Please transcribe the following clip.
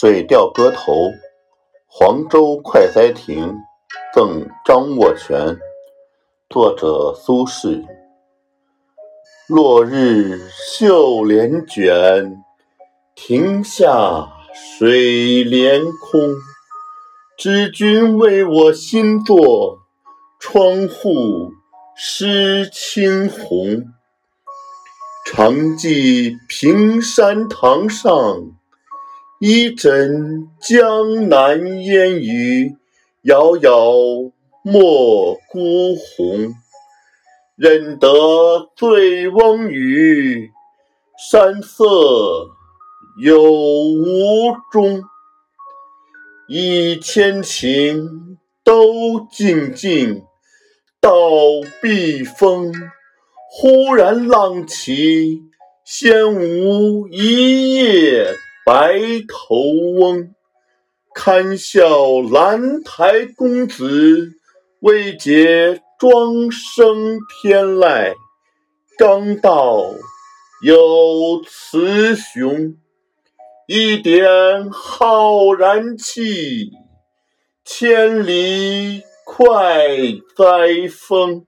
水调歌头·黄州快哉亭赠张握全，作者苏轼。落日绣帘卷，亭下水帘空。知君为我新作，窗户湿青红。常记平山堂上。一枕江南烟雨，遥遥莫孤鸿。认得醉翁语，山色有无中。一千情，都静静，到避风。忽然浪起，掀无一叶。白头翁，堪笑兰台公子，未解庄生天籁。刚到有雌雄，一点浩然气，千里快哉风。